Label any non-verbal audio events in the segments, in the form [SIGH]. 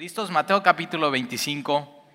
¿Listos? Mateo capítulo 25.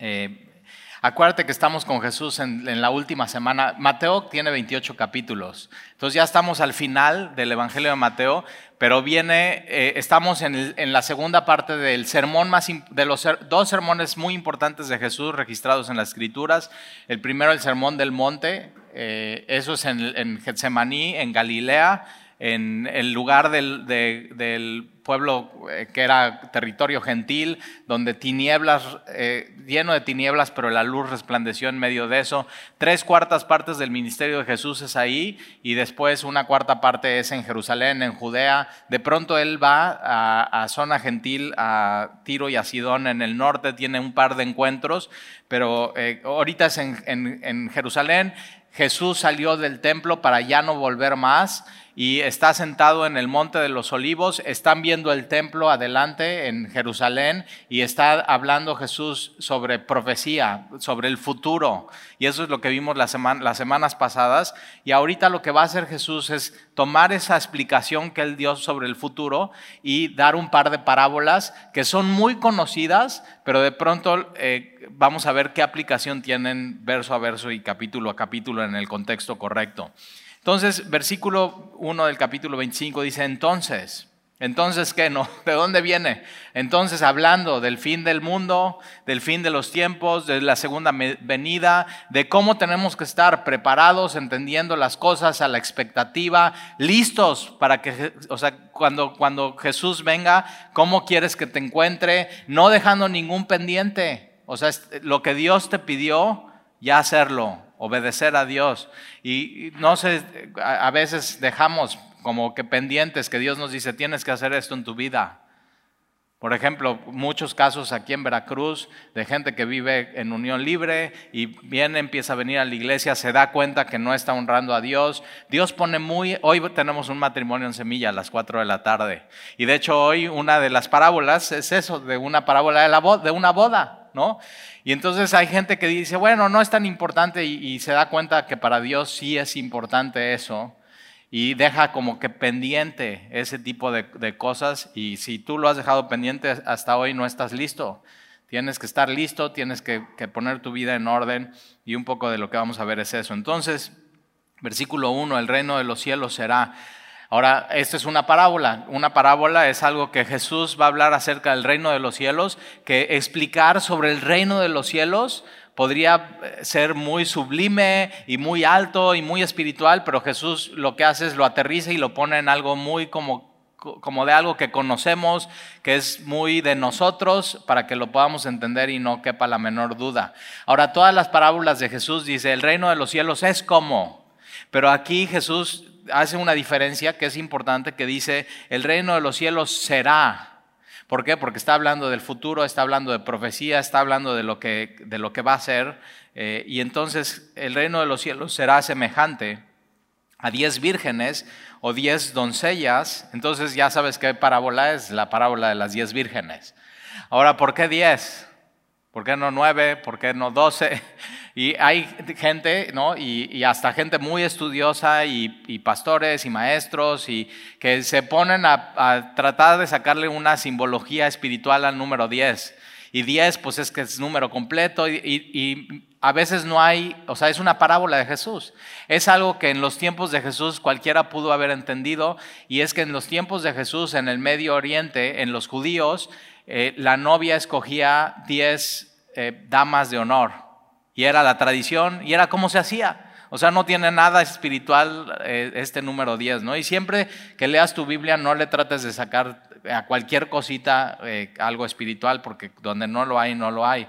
Eh, acuérdate que estamos con Jesús en, la última semana. Mateo tiene 28 capítulos. Entonces ya estamos al final del Evangelio de Mateo, pero viene, eh, estamos en, la segunda parte del sermón más, de los dos sermones muy importantes de Jesús registrados en las Escrituras. El primero, el sermón del monte. Eh, eso es en, en Getsemaní, en Galilea en el lugar del, pueblo eh, que era territorio gentil, donde tinieblas, eh, lleno de tinieblas, pero la luz resplandeció en medio de eso. Tres cuartas partes del ministerio de Jesús es ahí y después una cuarta parte es en Jerusalén, en Judea. De pronto él va a, zona gentil, a Tiro y a Sidón en el norte, tiene un par de encuentros, pero eh, ahorita es en Jerusalén. Jesús salió del templo para ya no volver más y está sentado en el Monte de los Olivos, están viendo el templo adelante en Jerusalén y está hablando Jesús sobre profecía, sobre el futuro. Y eso es lo que vimos las, semanas pasadas. Y ahorita lo que va a hacer Jesús es tomar esa explicación que él dio sobre el futuro y dar un par de parábolas que son muy conocidas, pero de pronto eh, vamos a ver qué aplicación tienen verso a verso y capítulo a capítulo en el contexto correcto. Entonces, versículo 1 del capítulo 25 dice, entonces, entonces, ¿qué no? [LAUGHS] ¿De dónde viene? Entonces, hablando del fin del mundo, del fin de los tiempos, de la segunda venida, de cómo tenemos que estar preparados, entendiendo las cosas a la expectativa, listos para que, o sea, cuando, cuando Jesús venga, ¿cómo quieres que te encuentre? No dejando ningún pendiente. O sea, lo que Dios te pidió, ya hacerlo obedecer a Dios. Y no sé, a veces dejamos como que pendientes que Dios nos dice, tienes que hacer esto en tu vida. Por ejemplo, muchos casos aquí en Veracruz de gente que vive en unión libre y viene, empieza a venir a la iglesia, se da cuenta que no está honrando a Dios. Dios pone muy... Hoy tenemos un matrimonio en semilla a las 4 de la tarde. Y de hecho hoy una de las parábolas es eso, de una parábola de, la de una boda, ¿no? Y entonces hay gente que dice, bueno, no es tan importante y, se da cuenta que para Dios sí es importante eso y deja como que pendiente ese tipo de, cosas y si tú lo has dejado pendiente hasta hoy no estás listo. Tienes que estar listo, tienes que, poner tu vida en orden y un poco de lo que vamos a ver es eso. Entonces, versículo 1, el reino de los cielos será Ahora, esto es una parábola. Una parábola es algo que Jesús va a hablar acerca del reino de los cielos, que explicar sobre el reino de los cielos podría eh, ser muy sublime y muy alto y muy espiritual, pero Jesús lo que hace es lo aterriza y lo pone en algo muy como, como de algo que conocemos, que es muy de nosotros, para que lo podamos entender y no quepa la menor duda. Ahora, todas las parábolas de Jesús dice, el reino de los cielos es como, pero aquí Jesús hace una diferencia que es importante, que dice, el reino de los cielos será. ¿Por qué? Porque está hablando del futuro, está hablando de profecía, está hablando de lo que, de lo que va a ser. Eh, y entonces el reino de los cielos será semejante a diez vírgenes o diez doncellas. Entonces ya sabes qué parábola es, la parábola de las diez vírgenes. Ahora, ¿por qué diez? ¿Por qué no nueve? ¿Por qué no doce? Y hay gente, ¿no? Y, hasta gente muy estudiosa y, pastores y maestros y que se ponen a, tratar de sacarle una simbología espiritual al número 10. Y 10 pues es que es número completo y, y a veces no hay, o sea, es una parábola de Jesús. Es algo que en los tiempos de Jesús cualquiera pudo haber entendido y es que en los tiempos de Jesús en el Medio Oriente, en los judíos, eh, la novia escogía 10 eh, damas de honor y era la tradición y era como se hacía. O sea, no tiene nada espiritual eh, este número 10, ¿no? Y siempre que leas tu Biblia no le trates de sacar a cualquier cosita eh, algo espiritual, porque donde no lo hay, no lo hay.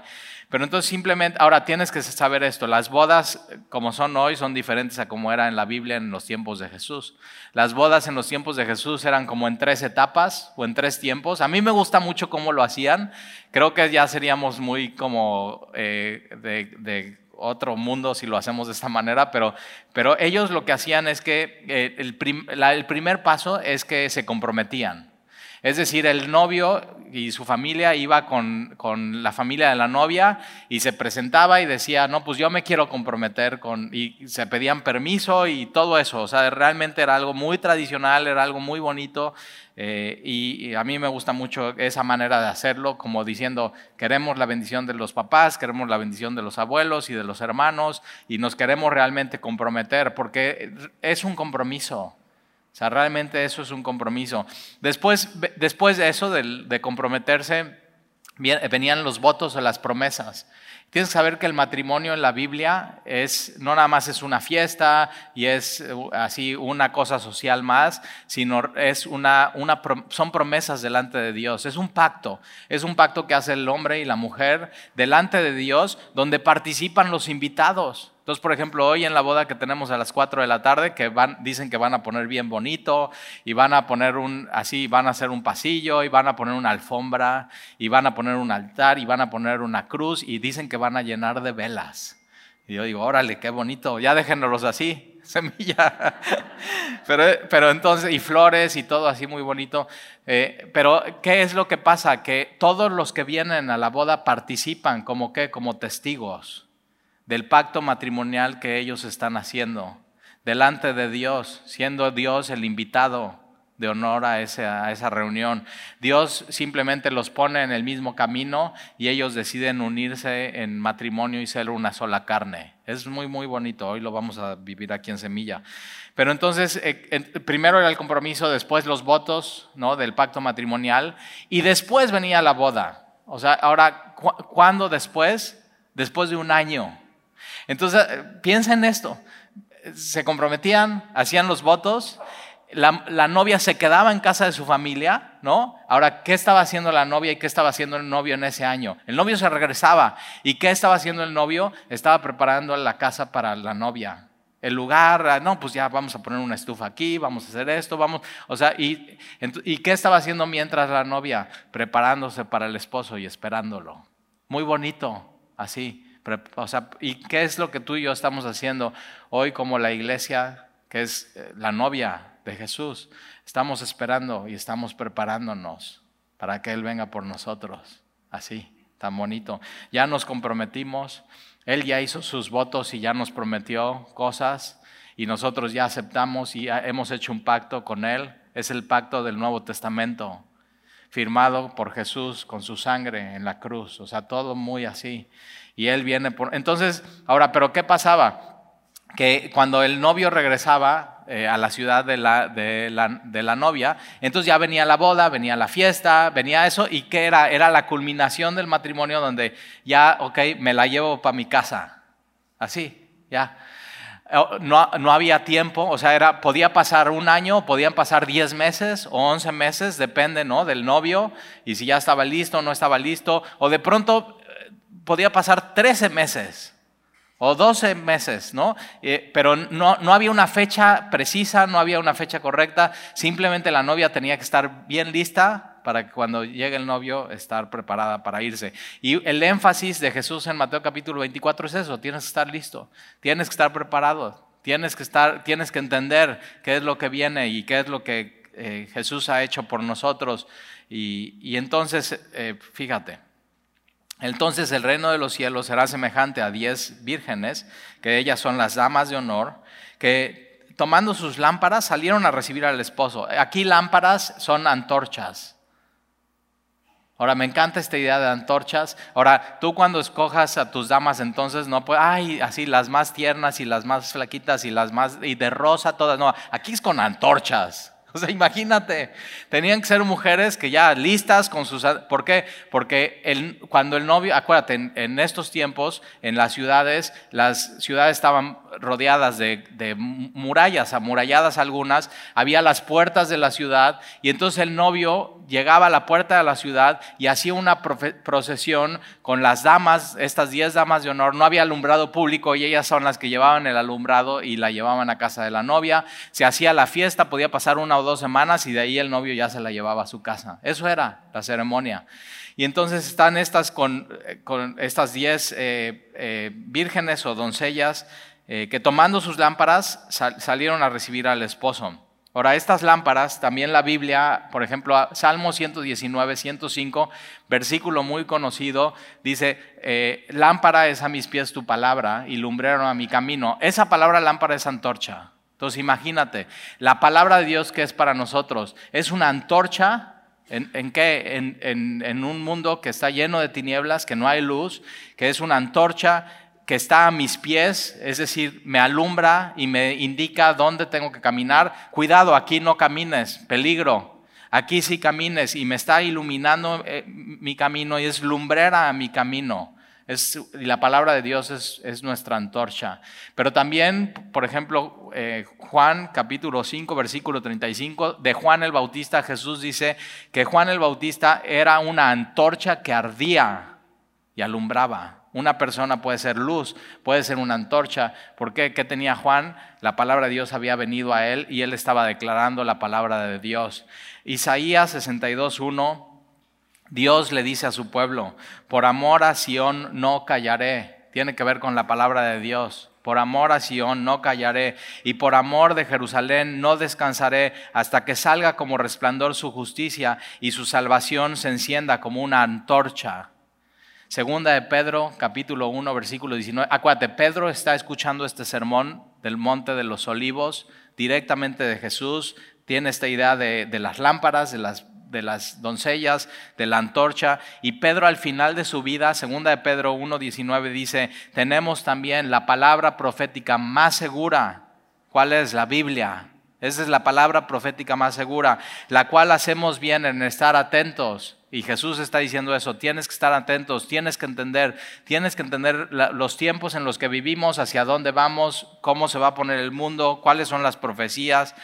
Pero entonces simplemente, ahora tienes que saber esto, las bodas como son hoy son diferentes a como era en la Biblia en los tiempos de Jesús. Las bodas en los tiempos de Jesús eran como en tres etapas o en tres tiempos. A mí me gusta mucho cómo lo hacían. Creo que ya seríamos muy como eh, de, otro mundo si lo hacemos de esta manera, pero, pero ellos lo que hacían es que eh, el primer paso es que se comprometían. Es decir, el novio y su familia iba con, con, la familia de la novia y se presentaba y decía, no, pues yo me quiero comprometer con, y se pedían permiso y todo eso. O sea, realmente era algo muy tradicional, era algo muy bonito. Eh, y, a mí me gusta mucho esa manera de hacerlo, como diciendo, queremos la bendición de los papás, queremos la bendición de los abuelos y de los hermanos, y nos queremos realmente comprometer, porque es un compromiso. Sea, realmente eso es un compromiso. Después, después de eso, de comprometerse, venían los votos o las promesas. Tienes que saber que el matrimonio en la Biblia es no nada más es una fiesta y es uh, así una cosa social más, sino es una, son promesas delante de Dios. Es un pacto, es un pacto que hace el hombre y la mujer delante de Dios, donde participan los invitados. Entonces, por ejemplo, hoy en la boda que tenemos a las 4 de la tarde, que van, dicen que van a poner bien bonito y van a poner un, así, van a hacer un pasillo y van a poner una alfombra y van a poner un altar y van a poner una cruz y dicen que van a llenar de velas. Y yo digo, órale, qué bonito, ya déjenlos así, [LAUGHS] semilla. pero, pero entonces, y flores y todo así muy bonito. Eh, pero, ¿qué es lo que pasa? Que todos los que vienen a la boda participan como qué, como testigos del pacto matrimonial que ellos están haciendo delante de Dios, siendo Dios el invitado de honor a esa, a esa, reunión. Dios simplemente los pone en el mismo camino y ellos deciden unirse en matrimonio y ser una sola carne. Es muy, muy bonito. Hoy lo vamos a vivir aquí en Semilla. Pero entonces, eh, primero era el compromiso, después los votos ¿no? del pacto matrimonial y después venía la boda. O sea, ahora, ¿cuándo después? Después de un año. Entonces, eh, piensa en esto. Se comprometían, hacían los votos, la, novia se quedaba en casa de su familia, ¿no? Ahora, ¿qué estaba haciendo la novia y qué estaba haciendo el novio en ese año? El novio se regresaba. ¿Y qué estaba haciendo el novio? Estaba preparando la casa para la novia. El lugar, ah, no, pues ya vamos a poner una estufa aquí, vamos a hacer esto, vamos, o sea, ¿y, ¿y qué estaba haciendo mientras la novia? Preparándose para el esposo y esperándolo. Muy bonito, así. O sea, ¿y qué es lo que tú y yo estamos haciendo hoy como la iglesia, que es eh, la novia de Jesús? Estamos esperando y estamos preparándonos para que Él venga por nosotros. Así, tan bonito. Ya nos comprometimos, Él ya hizo sus votos y ya nos prometió cosas y nosotros ya aceptamos y hemos hecho un pacto con Él. Es el pacto del Nuevo Testamento, firmado por Jesús con su sangre en la cruz. O sea, todo muy así y él viene por... Entonces, ahora, ¿pero qué pasaba? Que cuando el novio regresaba eh, a la ciudad de la, de, la, novia, entonces ya venía la boda, venía la fiesta, venía eso, ¿y qué era? Era la culminación del matrimonio donde ya, ok, me la llevo para mi casa. Así, ya. Oh, no, no, había tiempo, o sea, era, podía pasar un año, podían pasar 10 meses o 11 meses, depende ¿no? del novio, y si ya estaba listo o no estaba listo, o de pronto podía pasar 13 meses o 12 meses, ¿no? Eh, pero no, no había una fecha precisa, no había una fecha correcta, simplemente la novia tenía que estar bien lista para que cuando llegue el novio estar preparada para irse. Y el énfasis de Jesús en Mateo capítulo 24 es eso, tienes que estar listo, tienes que estar preparado, tienes que, estar, tienes que entender qué es lo que viene y qué es lo que eh, Jesús ha hecho por nosotros. Y, entonces, eh, fíjate, entonces el reino de los cielos será semejante a diez vírgenes, que ellas son las damas de honor, que tomando sus lámparas salieron a recibir al esposo. Aquí lámparas son antorchas. Ahora, me encanta esta idea de antorchas. Ahora, tú cuando escojas a tus damas, entonces no puedes, ay, así las más tiernas y las más flaquitas y las más, y de rosa todas. No, aquí es con antorchas. [LAUGHS] O sea, imagínate, tenían que ser mujeres que ya listas con sus... ¿Por qué? Porque el, cuando el novio, acuérdate, en, estos tiempos, en las ciudades, las ciudades estaban rodeadas de, murallas, amuralladas algunas, había las puertas de la ciudad y entonces el novio llegaba a la puerta de la ciudad y hacía una procesión con las damas, estas diez damas de honor, no había alumbrado público y ellas son las que llevaban el alumbrado y la llevaban a casa de la novia, se hacía la fiesta, podía pasar una dos semanas y de ahí el novio ya se la llevaba a su casa. Eso era la ceremonia. Y entonces están estas con, con estas diez eh, eh, vírgenes o doncellas eh, que tomando sus lámparas salieron a recibir al esposo. Ahora, estas lámparas, también la Biblia, por ejemplo, Salmo 119, 105, versículo muy conocido, dice, eh, lámpara es a mis pies tu palabra y lumbrero a mi camino. Esa palabra lámpara es antorcha. Entonces imagínate, la palabra de Dios que es para nosotros es una antorcha ¿En, qué? En, en, un mundo que está lleno de tinieblas, que no hay luz, que es una antorcha que está a mis pies, es decir, me alumbra y me indica dónde tengo que caminar. Cuidado, aquí no camines, peligro. Aquí sí camines y me está iluminando eh, mi camino y es lumbrera a mi camino. La palabra de Dios es, nuestra antorcha. Pero también, por ejemplo, eh, Juan capítulo 5, versículo 35, de Juan el Bautista, Jesús dice que Juan el Bautista era una antorcha que ardía y alumbraba. Una persona puede ser luz, puede ser una antorcha. ¿Por qué? ¿Qué tenía Juan? La palabra de Dios había venido a él y él estaba declarando la palabra de Dios. Isaías 62.1, Dios le dice a su pueblo, por amor a Sión no callaré. Tiene que ver con la palabra de Dios. Por amor a Sión no callaré y por amor de Jerusalén no descansaré hasta que salga como resplandor su justicia y su salvación se encienda como una antorcha. Segunda de Pedro, capítulo 1, versículo 19. Acuérdate, Pedro está escuchando este sermón del Monte de los Olivos directamente de Jesús. Tiene esta idea de, de las lámparas, de las, de las doncellas, de la antorcha. Y Pedro al final de su vida, segunda de Pedro 1, 19, dice, tenemos también la palabra profética más segura. ¿Cuál es? La Biblia. Esa es la palabra profética más segura, la cual hacemos bien en estar atentos y Jesús está diciendo eso, tienes que estar atentos, tienes que entender, tienes que entender los tiempos en los que vivimos, hacia dónde vamos, cómo se va a poner el mundo, cuáles son las profecías,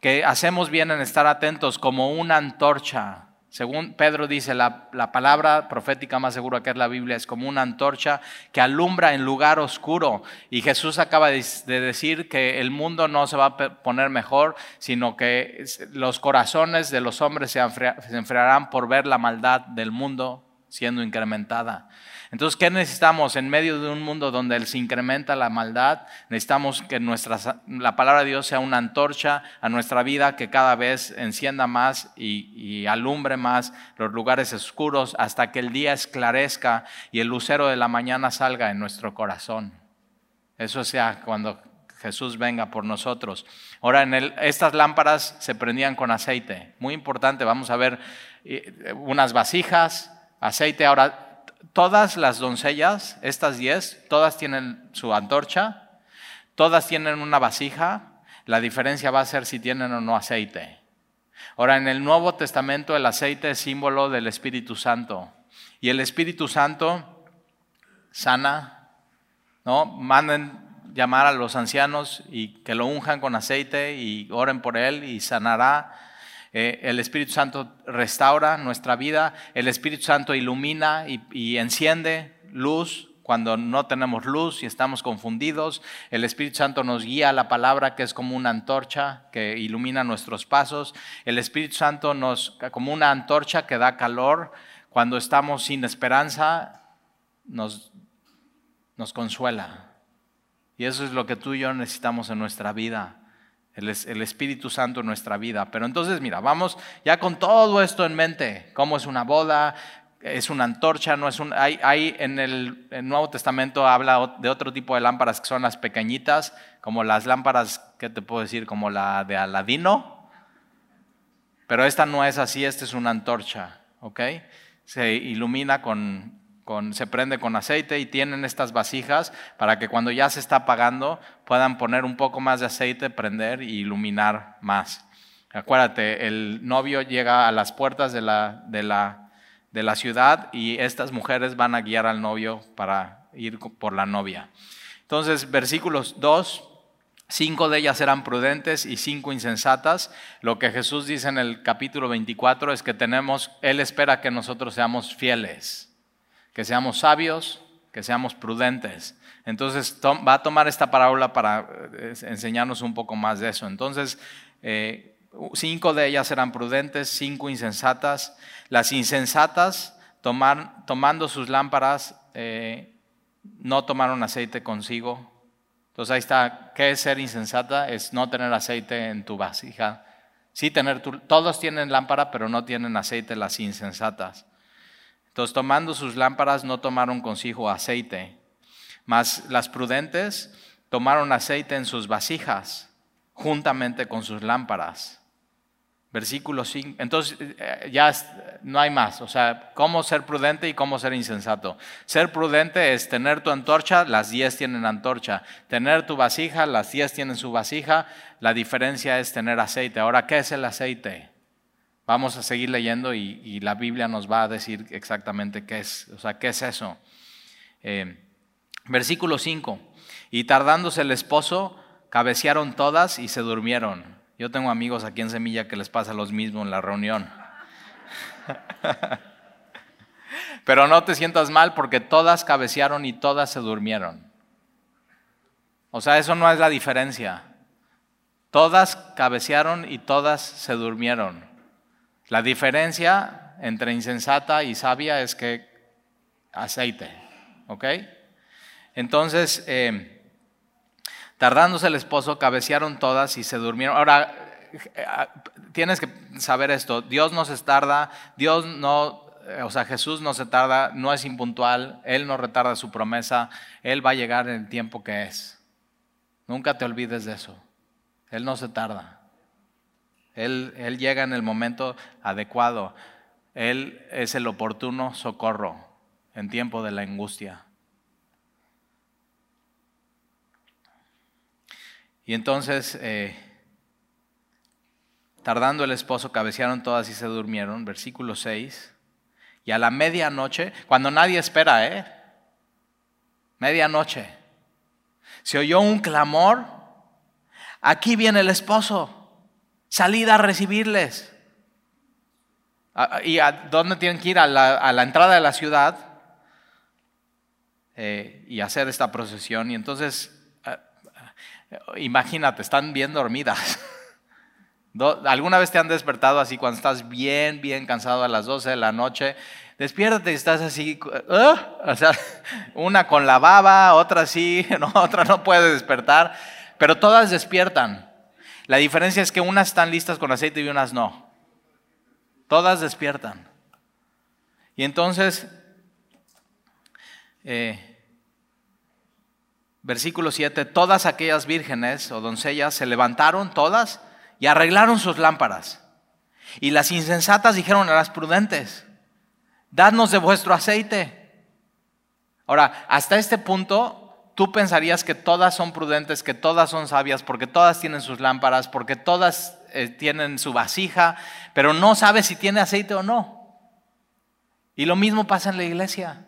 que hacemos bien en estar atentos como una antorcha según Pedro dice, la, palabra profética más segura que es la Biblia es como una antorcha que alumbra en lugar oscuro. Y Jesús acaba de, decir que el mundo no se va a poner mejor, sino que los corazones de los hombres se enfriarán por ver la maldad del mundo siendo incrementada. Entonces, ¿qué necesitamos? En medio de un mundo donde se incrementa la maldad, necesitamos que nuestra, la palabra de Dios sea una antorcha a nuestra vida que cada vez encienda más y, y alumbre más los lugares oscuros hasta que el día esclarezca y el lucero de la mañana salga en nuestro corazón. Eso sea cuando Jesús venga por nosotros. Ahora, en el, estas lámparas se prendían con aceite. Muy importante, vamos a ver eh, unas vasijas, aceite. Ahora, todas las doncellas, estas diez, todas tienen su antorcha, todas tienen una vasija, la diferencia va a ser si tienen o no aceite. Ahora, en el Nuevo Testamento el aceite es símbolo del Espíritu Santo. Y el Espíritu Santo sana, ¿no? Manden llamar a los ancianos y que lo unjan con aceite y oren por él y sanará. Eh, el Espíritu Santo restaura nuestra vida, el Espíritu Santo ilumina y, enciende luz cuando no tenemos luz y estamos confundidos. El Espíritu Santo nos guía a la palabra que es como una antorcha que ilumina nuestros pasos. El Espíritu Santo nos, como una antorcha que da calor. Cuando estamos sin esperanza, nos, nos consuela. Y eso es lo que tú y yo necesitamos en nuestra vida el, Espíritu Santo en nuestra vida. Pero entonces, mira, vamos ya con todo esto en mente, cómo es una boda, es una antorcha, no es un... Hay, hay en el, Nuevo Testamento habla de otro tipo de lámparas que son las pequeñitas, como las lámparas, ¿qué te puedo decir? Como la de Aladino. Pero esta no es así, esta es una antorcha, ¿ok? Se ilumina con, se prende con aceite y tienen estas vasijas para que cuando ya se está apagando puedan poner un poco más de aceite, prender y iluminar más. Acuérdate, el novio llega a las puertas de la, de la, de la ciudad y estas mujeres van a guiar al novio para ir por la novia. Entonces, versículos 2, Cinco de ellas eran prudentes y cinco insensatas. Lo que Jesús dice en el capítulo 24 es que tenemos, Él espera que nosotros seamos fieles que seamos sabios, que seamos prudentes. Entonces va a tomar esta parábola para eh, enseñarnos un poco más de eso. Entonces, eh, cinco de ellas eran prudentes, cinco insensatas. Las insensatas, tomando sus lámparas, eh, no tomaron aceite consigo. Entonces ahí está, ¿qué es ser insensata? Es no tener aceite en tu vasija Sí, tener todos tienen lámpara, pero no tienen aceite las insensatas. Entonces, tomando sus lámparas, no tomaron consigo aceite, mas las prudentes tomaron aceite en sus vasijas, juntamente con sus lámparas. Versículo 5. Entonces eh, ya no hay más. O sea, cómo ser prudente y cómo ser insensato. Ser prudente es tener tu antorcha, las 10 tienen antorcha. Tener tu vasija, las 10 tienen su vasija. La diferencia es tener aceite. Ahora, ¿qué es el aceite? Vamos a seguir leyendo y, la Biblia nos va a decir exactamente qué es. O sea, ¿qué es eso? Eh, versículo 5. Y tardándose el esposo, cabecearon todas y se durmieron. Yo tengo amigos aquí en Semilla que les pasa lo mismo en la reunión. [LAUGHS] Pero no te sientas mal porque todas cabecearon y todas se durmieron. O sea, eso no es la diferencia. Todas cabecearon y todas se durmieron. La diferencia entre insensata y sabia es que aceite, ¿ok? Entonces, eh, Tardándose el esposo, cabecearon todas y se durmieron. Ahora, tienes que saber esto, Dios no se tarda, Dios no, o sea, Jesús no se tarda, no es impuntual, Él no retarda su promesa, Él va a llegar en el tiempo que es. Nunca te olvides de eso. Él no se tarda. Él, llega en el momento adecuado. Él es el oportuno socorro en tiempo de la angustia. Y entonces, eh, tardando el esposo, cabecearon todas y se durmieron, versículo 6. Y a la medianoche, cuando nadie espera, ¿eh? Medianoche, se oyó un clamor, aquí viene el esposo, salida a recibirles. ¿Y a dónde tienen que ir? A la, entrada de la ciudad eh, y hacer esta procesión. Y entonces Imagínate, están bien dormidas. [LAUGHS] ¿Alguna vez te han despertado así cuando estás bien, bien cansado a las 12 de la noche? Despiértate y estás así, [LAUGHS] una con la baba, otra sí, [LAUGHS] otra no puede despertar, pero todas despiertan. La diferencia es que unas están listas con aceite y unas no. Todas despiertan. Y entonces, eh, versículo 7, todas aquellas vírgenes o doncellas se levantaron todas y arreglaron sus lámparas. Y las insensatas dijeron a las prudentes, dadnos de vuestro aceite. Ahora, hasta este punto, tú pensarías que todas son prudentes, que todas son sabias, porque todas tienen sus lámparas, porque todas eh, tienen su vasija, pero no sabes si tiene aceite o no. Y lo mismo pasa en la iglesia.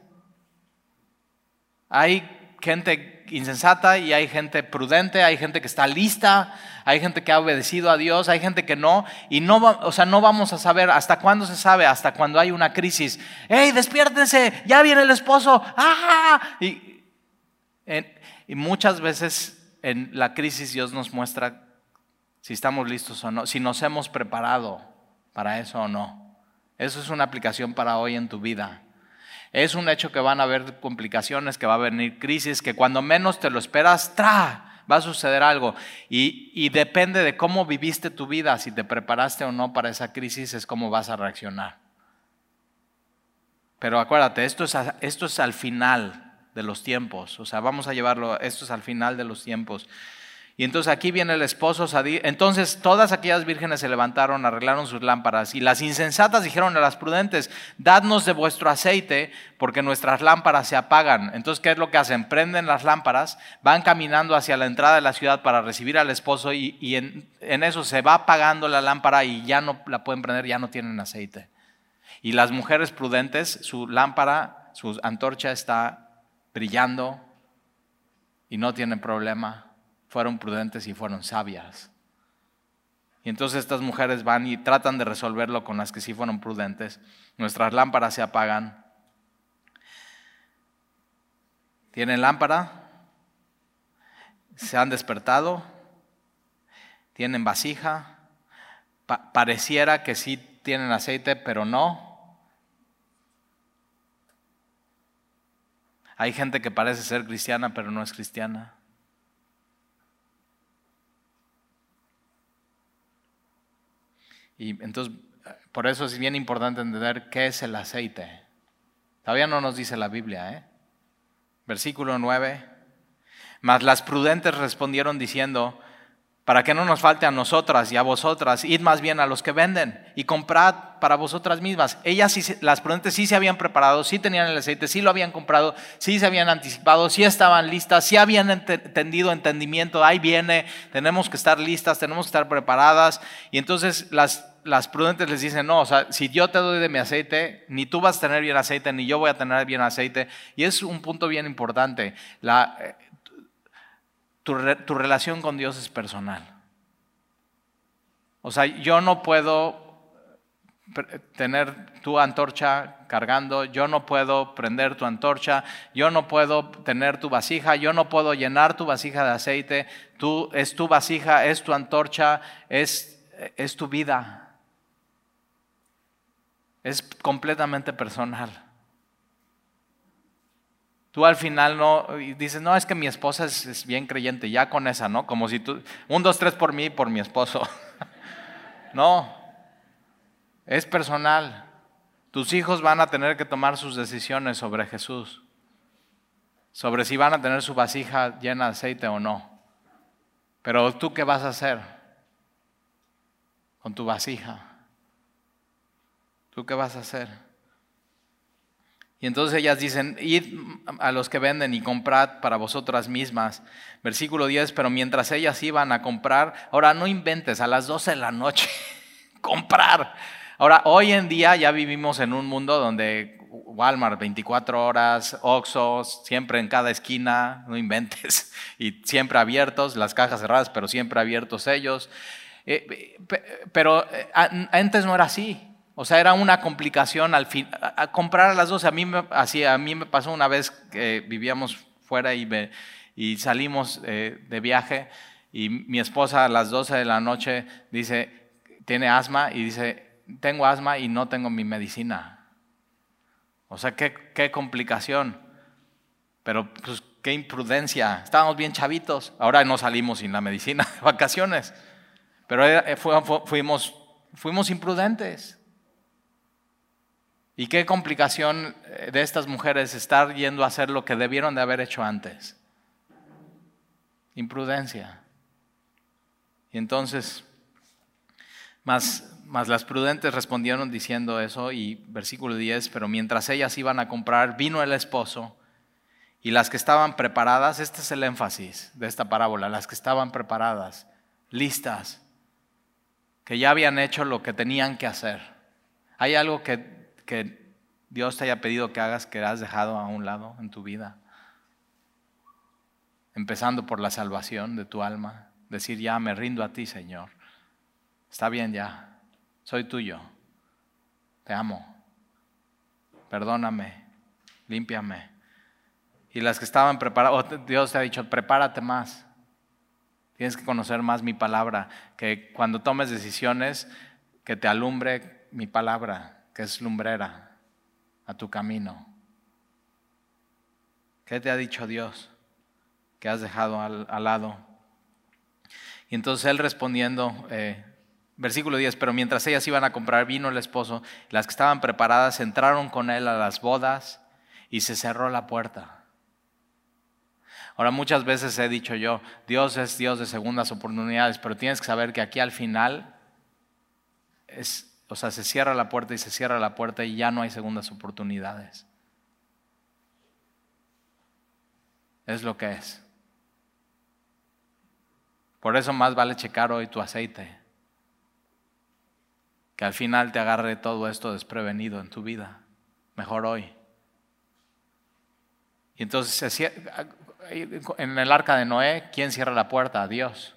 Hay gente insensata y hay gente prudente, hay gente que está lista, hay gente que ha obedecido a Dios, hay gente que no, y no, o sea, no vamos a saber hasta cuándo se sabe, hasta cuando hay una crisis. ¡Hey, despiértense! ¡Ya viene el esposo! ¡Ah! Y muchas veces en la crisis Dios nos muestra si estamos listos o no, si nos hemos preparado para eso o no. Eso es una aplicación para hoy en tu vida. Es un hecho que van a haber complicaciones, que va a venir crisis, que cuando menos te lo esperas, ¡tra! va a suceder algo. Y, y, depende de cómo viviste tu vida, si te preparaste o no para esa crisis, es cómo vas a reaccionar. Pero acuérdate, esto es, esto es al final de los tiempos. O sea, vamos a llevarlo, esto es al final de los tiempos. Y entonces aquí viene el esposo Entonces todas aquellas vírgenes se levantaron, arreglaron sus lámparas. Y las insensatas dijeron a las prudentes, dadnos de vuestro aceite, porque nuestras lámparas se apagan. Entonces, ¿qué es lo que hacen? Prenden las lámparas, van caminando hacia la entrada de la ciudad para recibir al esposo y, en, en eso se va apagando la lámpara y ya no la pueden prender, ya no tienen aceite. Y las mujeres prudentes, su lámpara, su antorcha está brillando y no tienen problema fueron prudentes y fueron sabias. Y entonces estas mujeres van y tratan de resolverlo con las que sí fueron prudentes. Nuestras lámparas se apagan. ¿Tienen lámpara? ¿Se han despertado? ¿Tienen vasija? pareciera que sí tienen aceite, pero no. Hay gente que parece ser cristiana, pero no es cristiana. Y entonces, por eso es bien importante entender qué es el aceite. Todavía no nos dice la Biblia, ¿eh? Versículo 9. Mas las prudentes respondieron diciendo, para que no nos falte a nosotras y a vosotras, id más bien a los que venden y comprad para vosotras mismas. Ellas, las prudentes, sí se habían preparado, sí tenían el aceite, sí lo habían comprado, sí se habían anticipado, sí estaban listas, sí habían entendido entendimiento, ahí viene, tenemos que estar listas, tenemos que estar preparadas. Y entonces las, las prudentes les dicen, no, o sea, si yo te doy de mi aceite, ni tú vas a tener bien aceite, ni yo voy a tener bien aceite. Y es un punto bien importante. La, tu, relación con Dios es personal. O sea, yo no puedo tener tu antorcha cargando, yo no puedo prender tu antorcha, yo no puedo tener tu vasija, yo no puedo llenar tu vasija de aceite, tú es tu vasija, es tu antorcha, es, es tu vida. Es completamente personal. Tú al final no dices, no, es que mi esposa es, bien creyente, ya con esa, ¿no? Como si tú, un, dos, tres por mí y por mi esposo. [LAUGHS] no, es personal. Tus hijos van a tener que tomar sus decisiones sobre Jesús, sobre si van a tener su vasija llena de aceite o no. Pero tú qué vas a hacer con tu vasija? ¿Tú qué vas a hacer? Y entonces ellas dicen, id a los que venden y comprad para vosotras mismas. Versículo 10, pero mientras ellas iban a comprar, ahora no inventes, a las 12 de la noche, [LAUGHS] comprar. Ahora, hoy en día ya vivimos en un mundo donde Walmart 24 horas, Oxxo, siempre en cada esquina, no inventes, [LAUGHS] y siempre abiertos, las cajas cerradas, pero siempre abiertos ellos. Eh, pero eh, antes no era así. O sea, era una complicación al fin. A, comprar a las 12. A mí, me, así, a mí me pasó una vez que vivíamos fuera y, y salimos eh, de viaje y mi esposa a las 12 de la noche dice, tiene asma y dice, tengo asma y no tengo mi medicina. O sea, qué, qué complicación. Pero pues qué imprudencia. Estábamos bien chavitos. Ahora no salimos sin la medicina de [LAUGHS] vacaciones. Pero fuimos, fuimos imprudentes. Y qué complicación eh, de estas mujeres estar yendo a hacer lo que debieron de haber hecho antes. Imprudencia. Y entonces, más, más las prudentes respondieron diciendo eso y versículo 10, pero mientras ellas iban a comprar, vino el esposo y las que estaban preparadas, este es el énfasis de esta parábola, las que estaban preparadas, listas, que ya habían hecho lo que tenían que hacer. Hay algo que que Dios te haya pedido que hagas que has dejado a un lado en tu vida. Empezando por la salvación de tu alma. Decir, ya me rindo a ti, Señor. Está bien ya. Soy tuyo. Te amo. Perdóname. Límpiame. Y las que estaban preparadas, Dios te ha dicho, prepárate más. Tienes que conocer más mi palabra. Que cuando tomes decisiones, que te alumbre mi palabra que es lumbrera a tu camino. ¿Qué te ha dicho Dios que has dejado al, lado? Y entonces él respondiendo, eh, versículo 10, pero mientras ellas iban a comprar vino el esposo, las que estaban preparadas entraron con él a las bodas y se cerró la puerta. Ahora muchas veces he dicho yo, Dios es Dios de segundas oportunidades, pero tienes que saber que aquí al final es, o sea, se cierra la puerta y se cierra la puerta y ya no hay segundas oportunidades. Es lo que es. Por eso más vale checar hoy tu aceite. Que al final te agarre todo esto desprevenido en tu vida. Mejor hoy. Y entonces en el arca de Noé, ¿quién cierra la puerta? Dios.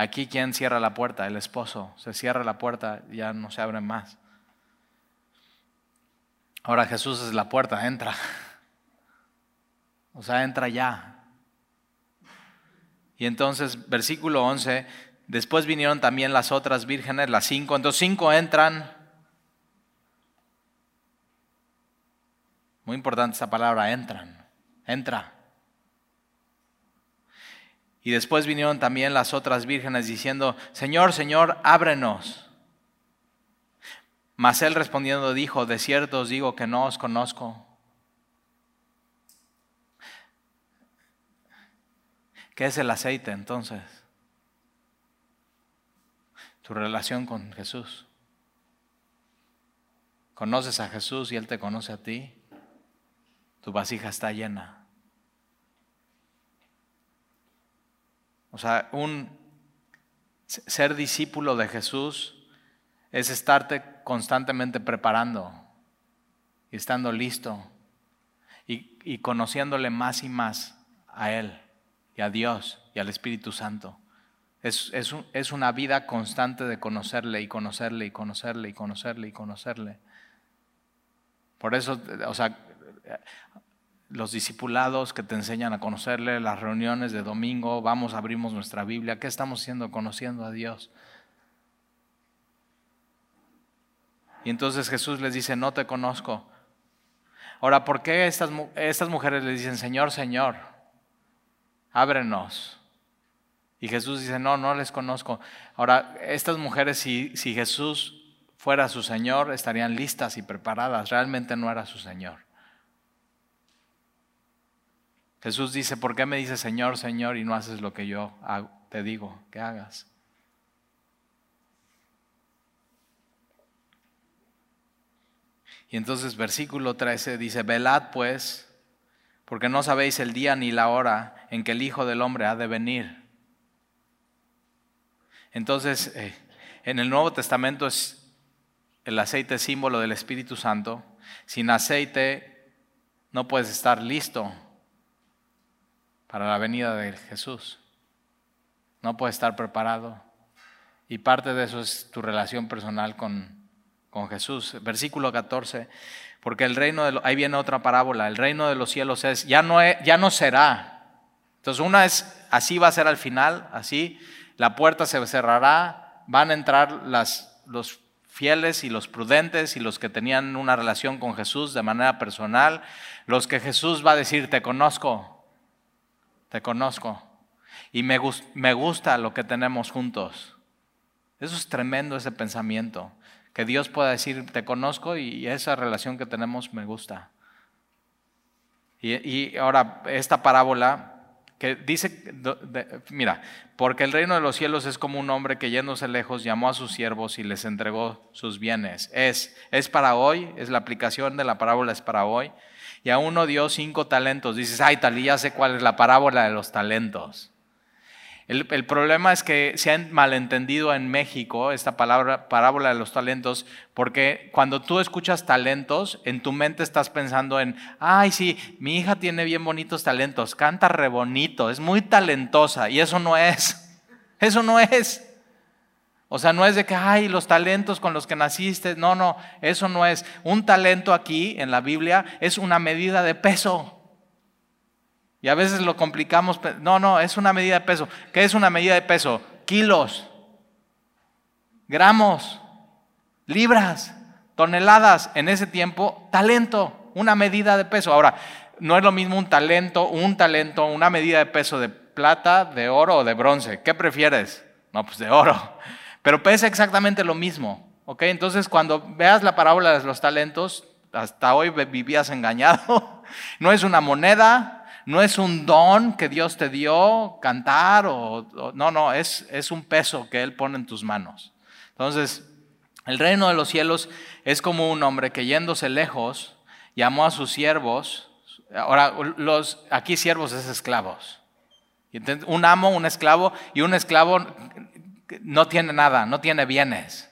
Aquí, ¿quién cierra la puerta? El esposo. Se cierra la puerta, ya no se abre más. Ahora Jesús es la puerta, entra. O sea, entra ya. Y entonces, versículo 11, después vinieron también las otras vírgenes, las cinco. Entonces, cinco entran. Muy importante esa palabra, entran. Entra. Y después vinieron también las otras vírgenes diciendo, Señor, Señor, ábrenos. Mas él respondiendo dijo, de cierto os digo que no os conozco. ¿Qué es el aceite entonces? Tu relación con Jesús. Conoces a Jesús y Él te conoce a ti. Tu vasija está llena. O sea, un ser discípulo de Jesús es estarte constantemente preparando y estando listo y, conociéndole más y más a Él y a Dios y al Espíritu Santo. Es, es, una vida constante de conocerle y conocerle y conocerle y conocerle y conocerle. Por eso, o sea, los discipulados que te enseñan a conocerle, las reuniones de domingo, vamos, abrimos nuestra Biblia, ¿qué estamos haciendo? Conociendo a Dios. Y entonces Jesús les dice, no te conozco. Ahora, ¿por qué estas, estas mujeres le dicen, Señor, Señor, ábrenos? Y Jesús dice, no, no les conozco. Ahora, estas mujeres, si, si Jesús fuera su Señor, estarían listas y preparadas. Realmente no era su Señor. Jesús dice, ¿por qué me dices Señor, Señor y no haces lo que yo te digo que hagas? Y entonces versículo 13 dice, velad pues, porque no sabéis el día ni la hora en que el Hijo del Hombre ha de venir. Entonces, eh, en el Nuevo Testamento es el aceite símbolo del Espíritu Santo. Sin aceite no puedes estar listo para la venida de Jesús. No puedes estar preparado. Y parte de eso es tu relación personal con, con Jesús. Versículo 14, porque el reino de ahí viene otra parábola, el reino de los cielos es, ya no, ya no será. Entonces una es, así va a ser al final, así, la puerta se cerrará, van a entrar las, los fieles y los prudentes y los que tenían una relación con Jesús de manera personal, los que Jesús va a decir, te conozco, te conozco y me, me gusta lo que tenemos juntos. Eso es tremendo ese pensamiento, que Dios pueda decir, te conozco y esa relación que tenemos me gusta. Y, ahora, esta parábola que dice, mira, porque el reino de los cielos es como un hombre que yéndose lejos llamó a sus siervos y les entregó sus bienes. Es, es para hoy, es la aplicación de la parábola, es para hoy y a uno dio cinco talentos. Dices, ay, tal, y ya sé cuál es la parábola de los talentos. El, problema es que se ha malentendido en México esta palabra, parábola de los talentos, porque cuando tú escuchas talentos, en tu mente estás pensando en, ay, sí, mi hija tiene bien bonitos talentos, canta re bonito, es muy talentosa, y eso no es, [LAUGHS] eso no es. O sea, no es de que, ay, los talentos con los que naciste. No, no, eso no es. Un talento aquí en la Biblia es una medida de peso. Y a veces lo complicamos. No, no, es una medida de peso. ¿Qué es una medida de peso? Kilos, gramos, libras, toneladas. En ese tiempo, talento, una medida de peso. Ahora, no es lo mismo un talento, un talento, una medida de peso de plata, de oro o de bronce. ¿Qué prefieres? No, pues de oro pero pesa exactamente lo mismo. ¿ok? Entonces, cuando veas la parábola de los talentos, hasta hoy vivías engañado. [LAUGHS] No es una moneda, no es un don que Dios te dio, cantar, o, no, no, es, es un peso que Él pone en tus manos. Entonces, el reino de los cielos es como un hombre que yéndose lejos, llamó a sus siervos. Ahora, los, aquí siervos es esclavos. Un amo, un esclavo, y un esclavo no tiene nada, no tiene bienes.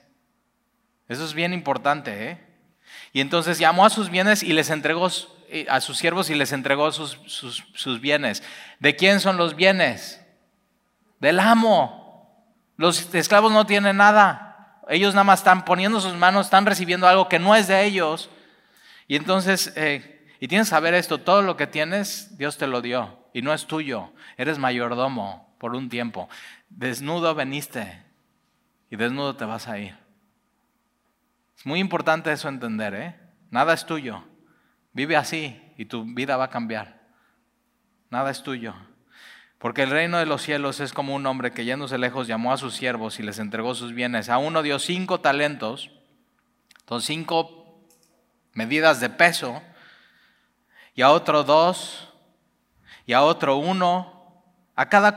Eso es bien importante. ¿eh? Y entonces llamó a sus bienes y les entregó a sus siervos y les entregó sus, sus, bienes. ¿De quién son los bienes? Del amo. Los esclavos no tienen nada. Ellos nada más están poniendo sus manos, están recibiendo algo que no es de ellos. Y entonces, eh, y tienes que saber esto, todo lo que tienes, Dios te lo dio y no es tuyo. Eres mayordomo por un tiempo. Desnudo veniste y desnudo te vas a ir. Es muy importante eso entender, ¿eh? Nada es tuyo. Vive así y tu vida va a cambiar. Nada es tuyo. Porque el reino de los cielos es como un hombre que yéndose lejos llamó a sus siervos y les entregó sus bienes. A uno dio cinco talentos, son cinco medidas de peso, y a otro dos, y a otro uno, a cada,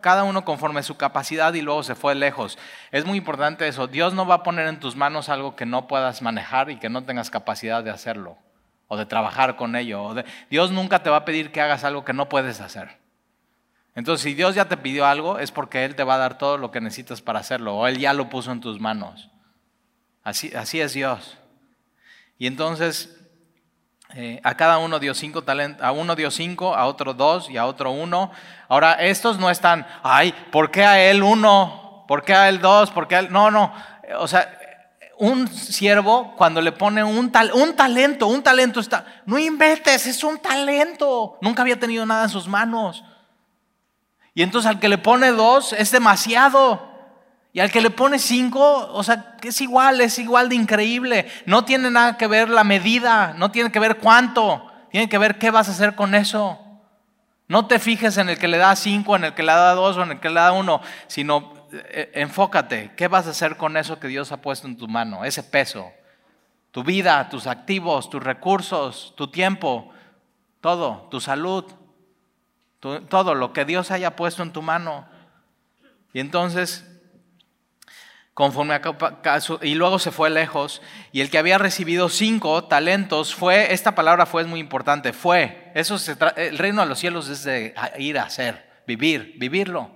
cada, uno conforme su capacidad y luego se fue lejos. Es muy importante eso. Dios no va a poner en tus manos algo que no puedas manejar y que no tengas capacidad de hacerlo o de trabajar con ello. Dios nunca te va a pedir que hagas algo que no puedes hacer. Entonces, si Dios ya te pidió algo, es porque Él te va a dar todo lo que necesitas para hacerlo, o Él ya lo puso en tus manos. Así, así es Dios. Y entonces, eh, a cada uno dio cinco talentos, a uno dio cinco, a otro dos y a otro uno. Ahora, estos no están, ay, ¿por qué a él uno? ¿Por qué a él dos? ¿Por qué a él? No, no. O sea, un siervo cuando le pone un, tal, un talento, un talento está, no inventes, es un talento. Nunca había tenido nada en sus manos. Y entonces al que le pone dos es demasiado. Y al que le pone cinco, o sea, es igual, es igual de increíble. No tiene nada que ver la medida, no tiene que ver cuánto, tiene que ver qué vas a hacer con eso. No te fijes en el que le da cinco, en el que le da dos o en el que le da uno, sino eh, enfócate, ¿qué vas a hacer con eso que Dios ha puesto en tu mano? Ese peso, tu vida, tus activos, tus recursos, tu tiempo, todo, tu salud todo lo que Dios haya puesto en tu mano. Y entonces, conforme y luego se fue lejos, y el que había recibido cinco talentos fue, esta palabra fue muy importante, fue, eso el reino de los cielos es de ir a hacer, vivir, vivirlo.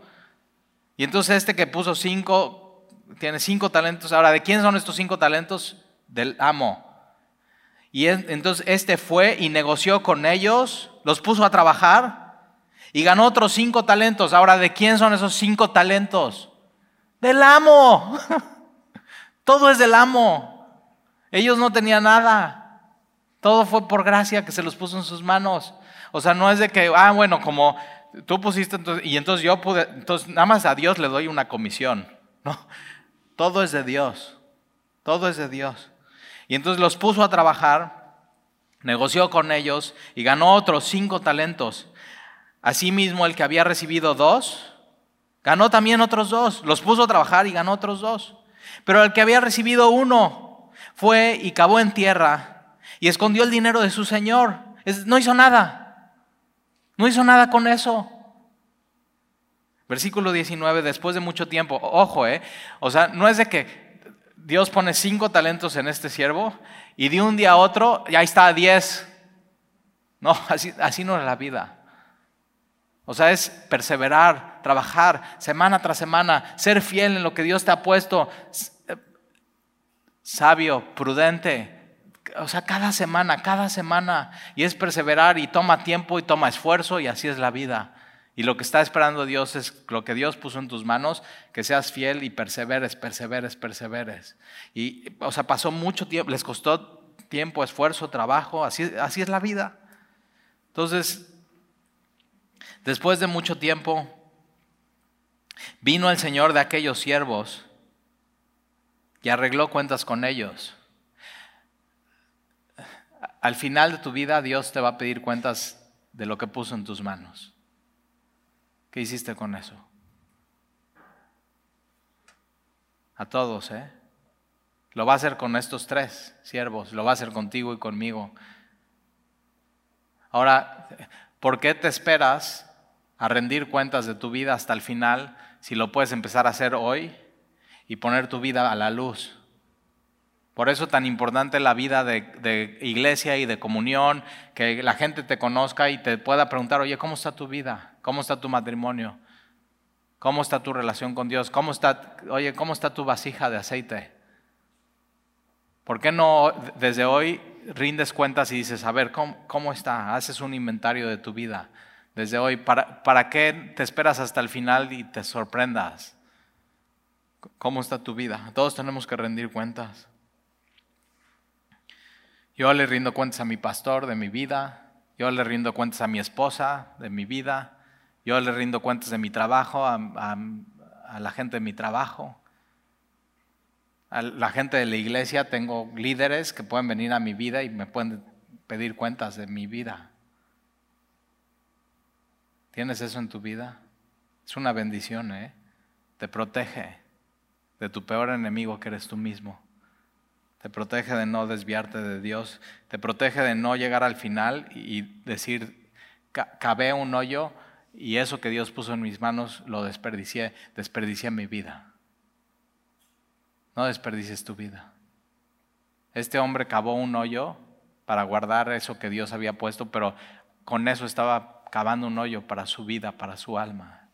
Y entonces este que puso cinco, tiene cinco talentos, ahora, ¿de quién son estos cinco talentos? Del amo. Y entonces este fue y negoció con ellos, los puso a trabajar, y ganó otros cinco talentos. Ahora, ¿de quién son esos cinco talentos? Del amo. [LAUGHS] Todo es del amo. Ellos no tenían nada. Todo fue por gracia que se los puso en sus manos. O sea, no es de que, ah, bueno, como tú pusiste, y entonces yo pude, entonces nada más a Dios le doy una comisión. No, [LAUGHS] todo es de Dios. Todo es de Dios. Y entonces los puso a trabajar, negoció con ellos y ganó otros cinco talentos. Asimismo, el que había recibido dos, ganó también otros dos, los puso a trabajar y ganó otros dos. Pero el que había recibido uno fue y cavó en tierra y escondió el dinero de su señor. no hizo nada, no hizo nada con eso. Versículo 19, después de mucho tiempo, ojo, eh, o sea, no es de que Dios pone cinco talentos en este siervo y de un día a otro ya está diez. No, así, así no es la vida. O sea, es perseverar, trabajar semana tras semana, ser fiel en lo que Dios te ha puesto, eh, sabio, prudente. O sea, cada semana, cada semana. Y es perseverar y toma tiempo y toma esfuerzo y así es la vida. Y lo que está esperando Dios es lo que Dios puso en tus manos, que seas fiel y perseveres, perseveres, perseveres. Y, o sea, pasó mucho tiempo, les costó tiempo, esfuerzo, trabajo, así, así es la vida. Entonces, Después de mucho tiempo, vino el Señor de aquellos siervos y arregló cuentas con ellos. Al final de tu vida Dios te va a pedir cuentas de lo que puso en tus manos. ¿Qué hiciste con eso? A todos, ¿eh? Lo va a hacer con estos tres siervos, lo va a hacer contigo y conmigo. Ahora, ¿por qué te esperas a rendir cuentas de tu vida hasta el final si lo puedes empezar a hacer hoy y poner tu vida a la luz. Por eso tan importante la vida de, iglesia y de comunión, que la gente te conozca y te pueda preguntar, oye, ¿cómo está tu vida? ¿Cómo está tu matrimonio? ¿Cómo está tu relación con Dios? ¿Cómo está, oye, cómo está tu vasija de aceite? ¿Por qué no desde hoy rindes cuentas y dices, a ver, ¿cómo, cómo está? Haces un inventario de tu vida desde hoy. ¿Para, ¿Para qué te esperas hasta el final y te sorprendas? ¿Cómo está tu vida? Todos tenemos que rendir cuentas. Yo le rindo cuentas a mi pastor de mi vida. Yo le rindo cuentas a mi esposa de mi vida. Yo le rindo cuentas de mi trabajo a, a la gente de mi trabajo. A la gente de la iglesia tengo líderes que pueden venir a mi vida y me pueden pedir cuentas de mi vida. ¿Tienes eso en tu vida? Es una bendición, ¿eh? Te protege de tu peor enemigo que eres tú mismo. Te protege de no desviarte de Dios. Te protege de no llegar al final y decir, cavé un hoyo y eso que Dios puso en mis manos lo desperdicié, desperdicié mi vida. No desperdicies tu vida. Este hombre cavó un hoyo para guardar eso que Dios había puesto, pero con eso estaba cavando un hoyo para su vida, para su alma.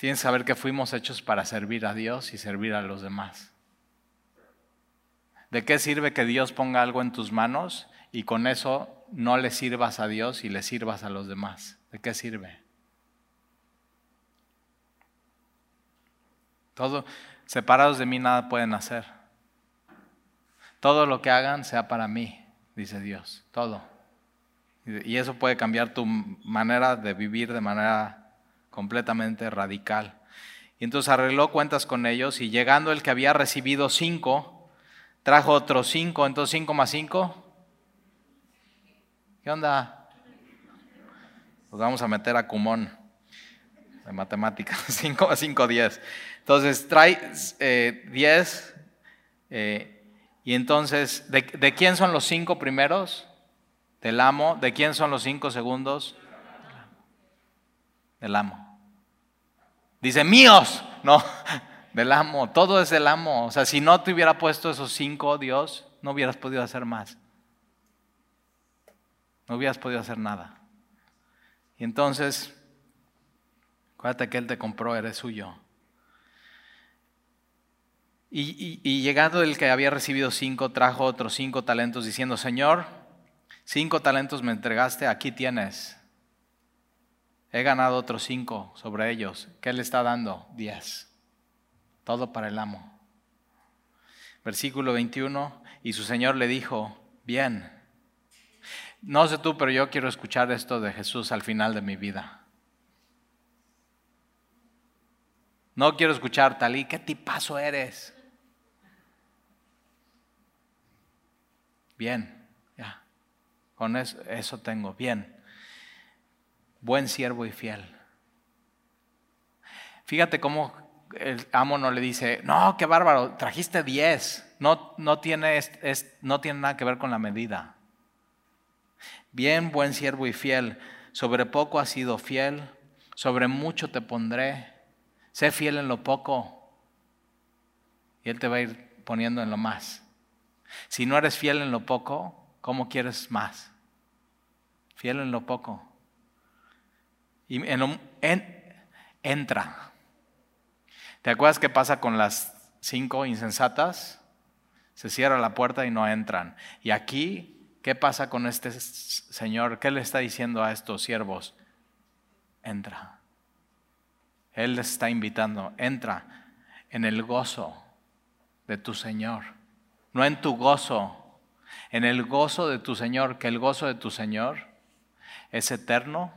Tienes que saber que fuimos hechos para servir a Dios y servir a los demás. ¿De qué sirve que Dios ponga algo en tus manos y con eso no le sirvas a Dios y le sirvas a los demás? ¿De qué sirve? Todo, separados de mí nada pueden hacer. Todo lo que hagan sea para mí, dice Dios, todo. Y eso puede cambiar tu manera de vivir de manera completamente radical. Y entonces arregló cuentas con ellos y llegando el que había recibido cinco, trajo otros cinco, entonces cinco más cinco. ¿Qué onda? Pues vamos a meter a Cumón de matemáticas, [LAUGHS] cinco más cinco, diez. Entonces trae eh, diez. Eh, y entonces, ¿de, ¿de quién son los cinco primeros? Del amo. ¿De quién son los cinco segundos? Del amo. Dice, míos. No, [LAUGHS] del amo. Todo es del amo. O sea, si no te hubiera puesto esos cinco, Dios, no hubieras podido hacer más. No hubieras podido hacer nada. Y entonces, acuérdate que Él te compró, eres suyo. Y, y, llegando el que había recibido cinco, trajo otros cinco talentos, diciendo, Señor, cinco talentos me entregaste, aquí tienes. He ganado otros cinco sobre ellos. ¿Qué le está dando? Diez. Todo para el amo. Versículo 21. Y su Señor le dijo, bien. No sé tú, pero yo quiero escuchar esto de Jesús al final de mi vida. No quiero escuchar, Talí, ¿qué tipazo eres? Bien. Con eso, eso tengo, bien buen siervo y fiel. Fíjate cómo el amo no le dice, no, qué bárbaro, trajiste 10. No, no, tiene, no tiene nada que ver con la medida. Bien, buen siervo y fiel. Sobre poco has sido fiel, sobre mucho te pondré. Sé fiel en lo poco y Él te va a ir poniendo en lo más. Si no eres fiel en lo poco, ¿cómo quieres más? Fiel en lo poco. Y entra. ¿Te acuerdas qué pasa con las cinco insensatas? Se cierra la puerta y no entran. Y aquí, ¿qué pasa con este señor? ¿Qué le está diciendo a estos siervos? Entra. Él les está invitando, entra en el gozo de tu Señor, no en tu gozo, en el gozo de tu Señor, que el gozo de tu Señor es eterno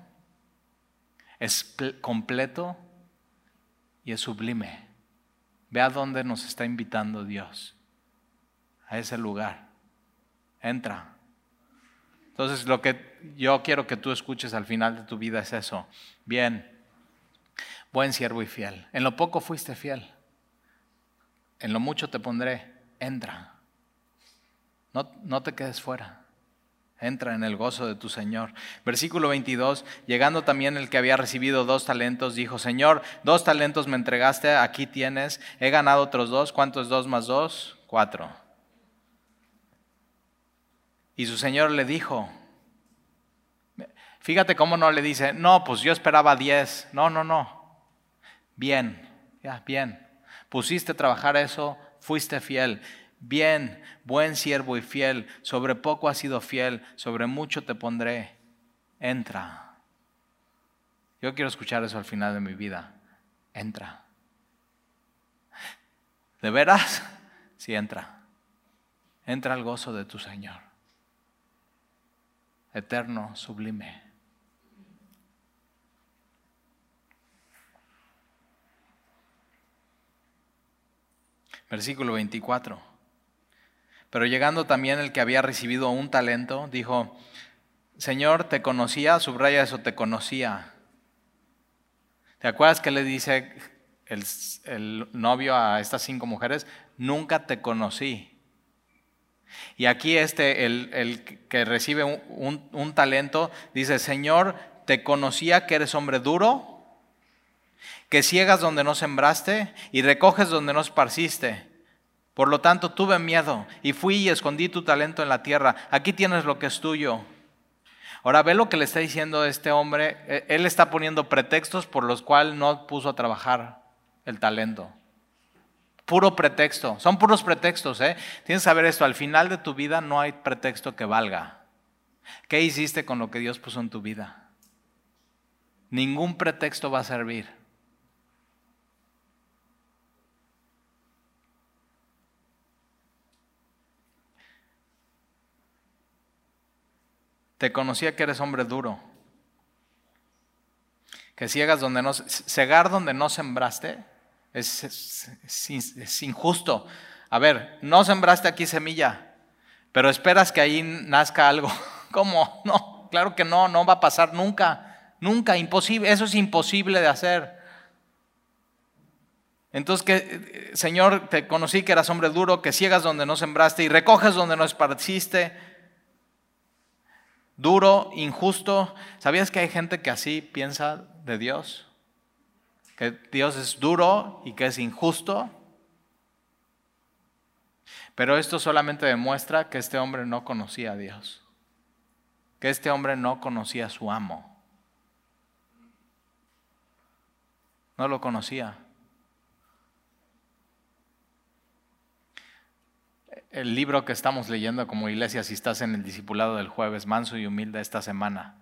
es completo y es sublime. Ve a dónde nos está invitando Dios, a ese lugar. Entra. Entonces lo que yo quiero que tú escuches al final de tu vida es eso. Bien, buen siervo y fiel. En lo poco fuiste fiel. En lo mucho te pondré. Entra. No, no te quedes fuera. Entra en el gozo de tu Señor. Versículo 22, llegando también el que había recibido dos talentos, dijo, Señor, dos talentos me entregaste, aquí tienes, he ganado otros dos, ¿cuánto es dos más dos? Cuatro. Y su Señor le dijo, fíjate cómo no le dice, no, pues yo esperaba diez, no, no, no, bien, ya, bien, pusiste a trabajar eso, fuiste fiel. Bien, buen siervo y fiel, sobre poco has sido fiel, sobre mucho te pondré. Entra. Yo quiero escuchar eso al final de mi vida. Entra. ¿De veras? [LAUGHS] Sí, entra. Entra al gozo de tu Señor. Eterno, sublime. Versículo 24. Pero llegando también el que había recibido un talento, dijo, Señor, te conocía, subraya eso, te conocía. ¿Te acuerdas que le dice el, novio a estas cinco mujeres? Nunca te conocí. Y aquí este, el, que recibe un, un talento, dice, Señor, te conocía que eres hombre duro, que ciegas donde no sembraste y recoges donde no esparciste. Por lo tanto, tuve miedo y fui y escondí tu talento en la tierra. Aquí tienes lo que es tuyo. Ahora ve lo que le está diciendo este hombre. E, él está poniendo pretextos por los cuales no puso a trabajar el talento. Puro pretexto. Son puros pretextos. ¿eh? Tienes que saber esto. Al final de tu vida no hay pretexto que valga. ¿Qué hiciste con lo que Dios puso en tu vida? Ningún pretexto va a servir. Te conocía que eres hombre duro. Que ciegas donde no, cegar donde no sembraste es, injusto. A ver, no sembraste aquí semilla, pero esperas que ahí nazca algo. [LAUGHS] ¿Cómo? No, claro que no, no va a pasar nunca, nunca, imposible, eso es imposible de hacer. Entonces, que, Señor, te conocí que eras hombre duro, que ciegas donde no sembraste y recoges donde no esparciste duro, injusto. ¿Sabías que hay gente que así piensa de Dios? Que Dios es duro y que es injusto. Pero esto solamente demuestra que este hombre no conocía a Dios. Que este hombre no conocía a su amo. No lo conocía. El libro que estamos leyendo como iglesia, si estás en el discipulado del jueves, manso y humilde esta semana.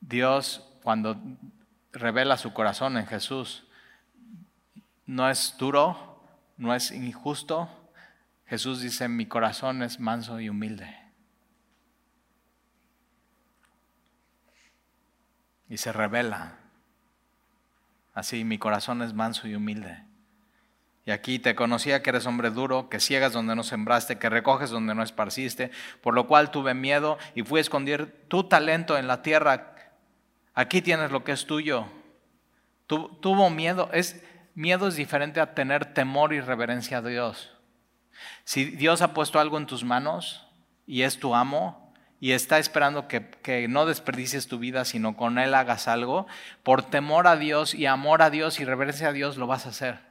Dios, cuando revela su corazón en Jesús, no es duro, no es injusto. Jesús dice, mi corazón es manso y humilde. Y se revela. Así, mi corazón es manso y humilde. Y aquí te conocía que eres hombre duro, que ciegas donde no sembraste, que recoges donde no esparciste, por lo cual tuve miedo y fui a esconder tu talento en la tierra. Aquí tienes lo que es tuyo. tuvo miedo. Es, miedo es diferente a tener temor y reverencia a Dios. Si Dios ha puesto algo en tus manos y es tu amo y está esperando que, que no desperdicies tu vida, sino con Él hagas algo, por temor a Dios y amor a Dios y reverencia a Dios lo vas a hacer.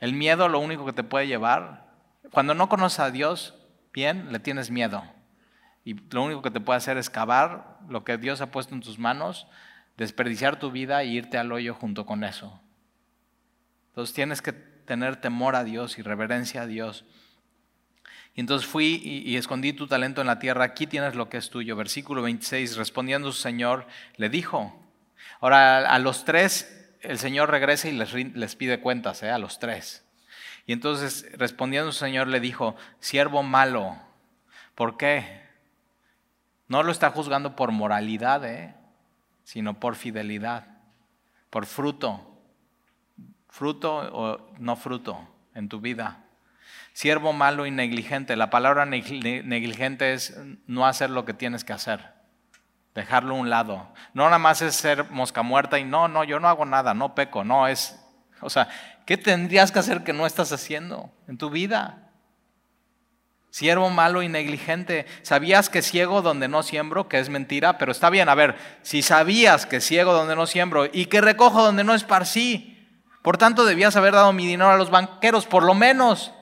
El miedo lo único que te puede llevar, cuando no conoces a Dios bien, le tienes miedo. Y lo único que te puede hacer es cavar lo que Dios ha puesto en tus manos, desperdiciar tu vida e irte al hoyo junto con eso. Entonces tienes que tener temor a Dios y reverencia a Dios. Y entonces fui y, escondí tu talento en la tierra, aquí tienes lo que es tuyo. Versículo 26, respondiendo su Señor, le dijo. Ahora a los tres el Señor regresa y les, pide cuentas ¿eh? a los tres. Y entonces respondiendo el Señor le dijo, siervo malo, ¿por qué? No lo está juzgando por moralidad, ¿eh? sino por fidelidad, por fruto. Fruto o no fruto en tu vida. Siervo malo y negligente. La palabra negligente es no hacer lo que tienes que hacer dejarlo a un lado. No nada más es ser mosca muerta y no, no, yo no hago nada, no peco, no es, o sea, ¿qué tendrías que hacer que no estás haciendo en tu vida? Siervo malo y negligente, ¿sabías que ciego donde no siembro, que es mentira? Pero está bien, a ver, si sabías que ciego donde no siembro y que recojo donde no esparcí, por tanto debías haber dado mi dinero a los banqueros, por lo menos.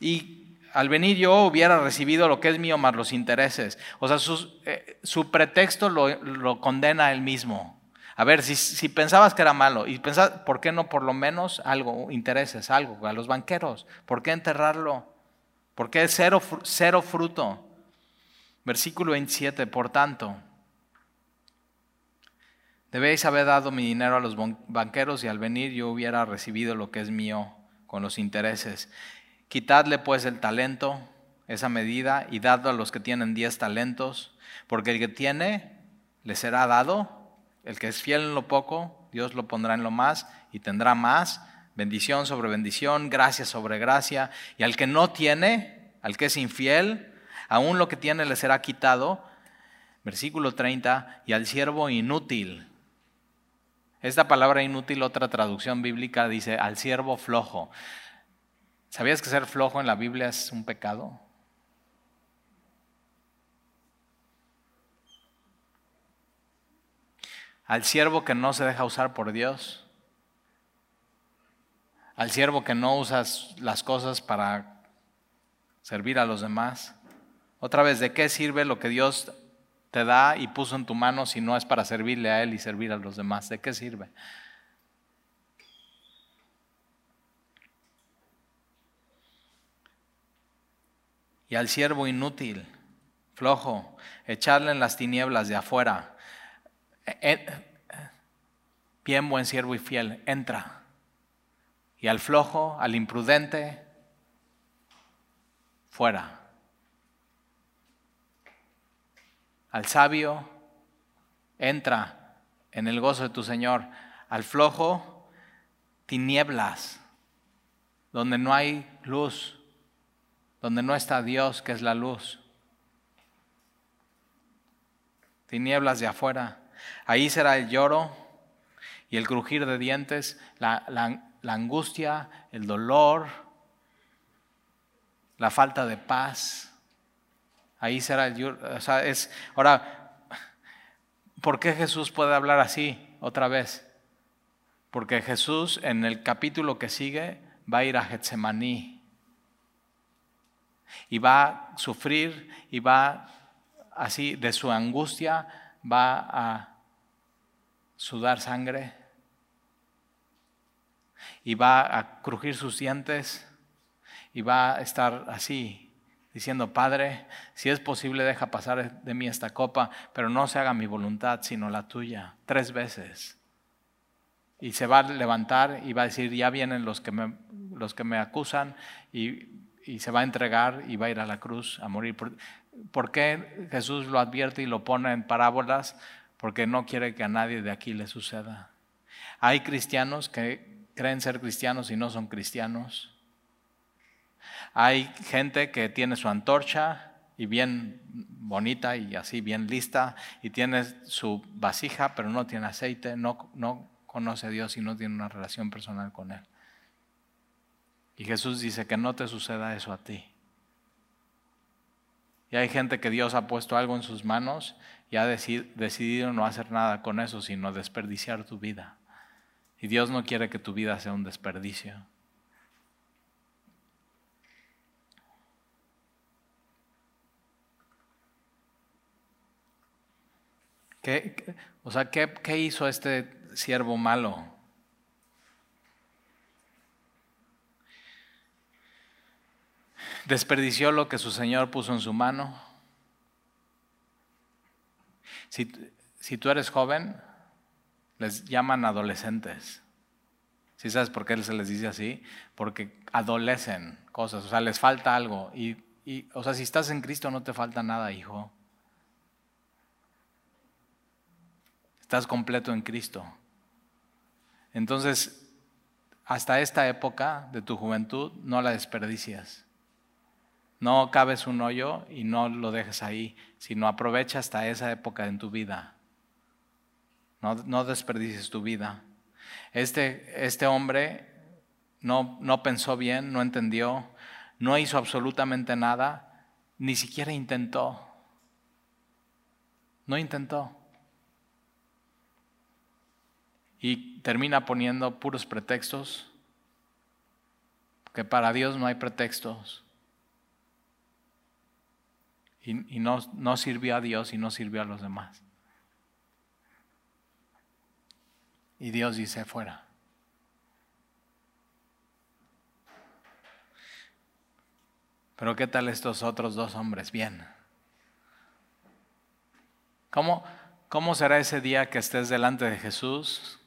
Y al venir yo hubiera recibido lo que es mío más los intereses. O sea, eh, su, pretexto lo, condena a él mismo. A ver, si, pensabas que era malo, y pensabas, ¿por qué no por lo menos algo, intereses, algo, a los banqueros? ¿Por qué enterrarlo? ¿Por qué cero, cero fruto? Versículo 27, por tanto, debéis haber dado mi dinero a los banqueros y al venir yo hubiera recibido lo que es mío con los intereses. Quitadle pues el talento, esa medida, y dadlo a los que tienen diez talentos, porque el que tiene le será dado, el que es fiel en lo poco, Dios lo pondrá en lo más y tendrá más, bendición sobre bendición, gracia sobre gracia, y al que no tiene, al que es infiel, Aún lo que tiene le será quitado. Versículo 30, y al siervo inútil. Esta palabra inútil, otra traducción bíblica dice al siervo flojo. ¿Sabías que ser flojo en la Biblia es un pecado? Al siervo que no se deja usar por Dios. Al siervo que no usas las cosas para servir a los demás. Otra vez, ¿de qué sirve lo que Dios te da y puso en tu mano si no es para servirle a Él y servir a los demás? ¿De qué sirve? Y al siervo inútil, flojo, echarle en las tinieblas de afuera. E, e, bien buen siervo y fiel, entra. Y al flojo, al imprudente, fuera. Al sabio, entra en el gozo de tu Señor. Al flojo, tinieblas, donde no hay luz, donde no está Dios, que es la luz. Tinieblas de afuera. Ahí será el lloro y el crujir de dientes, la, angustia, el dolor, la falta de paz. Ahí será el... O sea, es, ahora, ¿por qué Jesús puede hablar así otra vez? Porque Jesús en el capítulo que sigue va a ir a Getsemaní y va a sufrir y va así de su angustia va a sudar sangre y va a crujir sus dientes y va a estar así diciendo, Padre, si es posible, deja pasar de mí esta copa, pero no se haga mi voluntad, sino la tuya, tres veces. Y se va a levantar y va a decir, ya vienen los que me, los que me acusan, y, se va a entregar y va a ir a la cruz a morir. ¿Por, ¿Por qué Jesús lo advierte y lo pone en parábolas? Porque no quiere que a nadie de aquí le suceda. Hay cristianos que creen ser cristianos y no son cristianos. Hay gente que tiene su antorcha y bien bonita y así bien lista y tiene su vasija pero no tiene aceite, no, no conoce a Dios y no tiene una relación personal con Él. Y Jesús dice que no te suceda eso a ti. Y hay gente que Dios ha puesto algo en sus manos y ha decidido no hacer nada con eso, sino desperdiciar tu vida. Y Dios no quiere que tu vida sea un desperdicio. ¿Qué, o sea, ¿qué, ¿qué hizo este siervo malo? Desperdició lo que su Señor puso en su mano. Si, si tú eres joven, les llaman adolescentes. ¿Sí sabes por qué se les dice así? Porque adolecen cosas, o sea, les falta algo. Y, y, o sea, si estás en Cristo no te falta nada, hijo. Estás completo en Cristo. Entonces, hasta esta época de tu juventud, no la desperdicias. No cabes un hoyo y no lo dejes ahí, sino aprovecha hasta esa época en tu vida. No, no desperdicies tu vida. Este, este hombre no, no pensó bien, no entendió, no hizo absolutamente nada, ni siquiera intentó. No intentó y termina poniendo puros pretextos, que para Dios no hay pretextos. Y, no, no sirvió a Dios y no sirvió a los demás. Y Dios dice fuera. Pero ¿qué tal estos otros dos hombres? Bien. ¿Cómo, ¿Cómo será ese día que estés delante de Jesús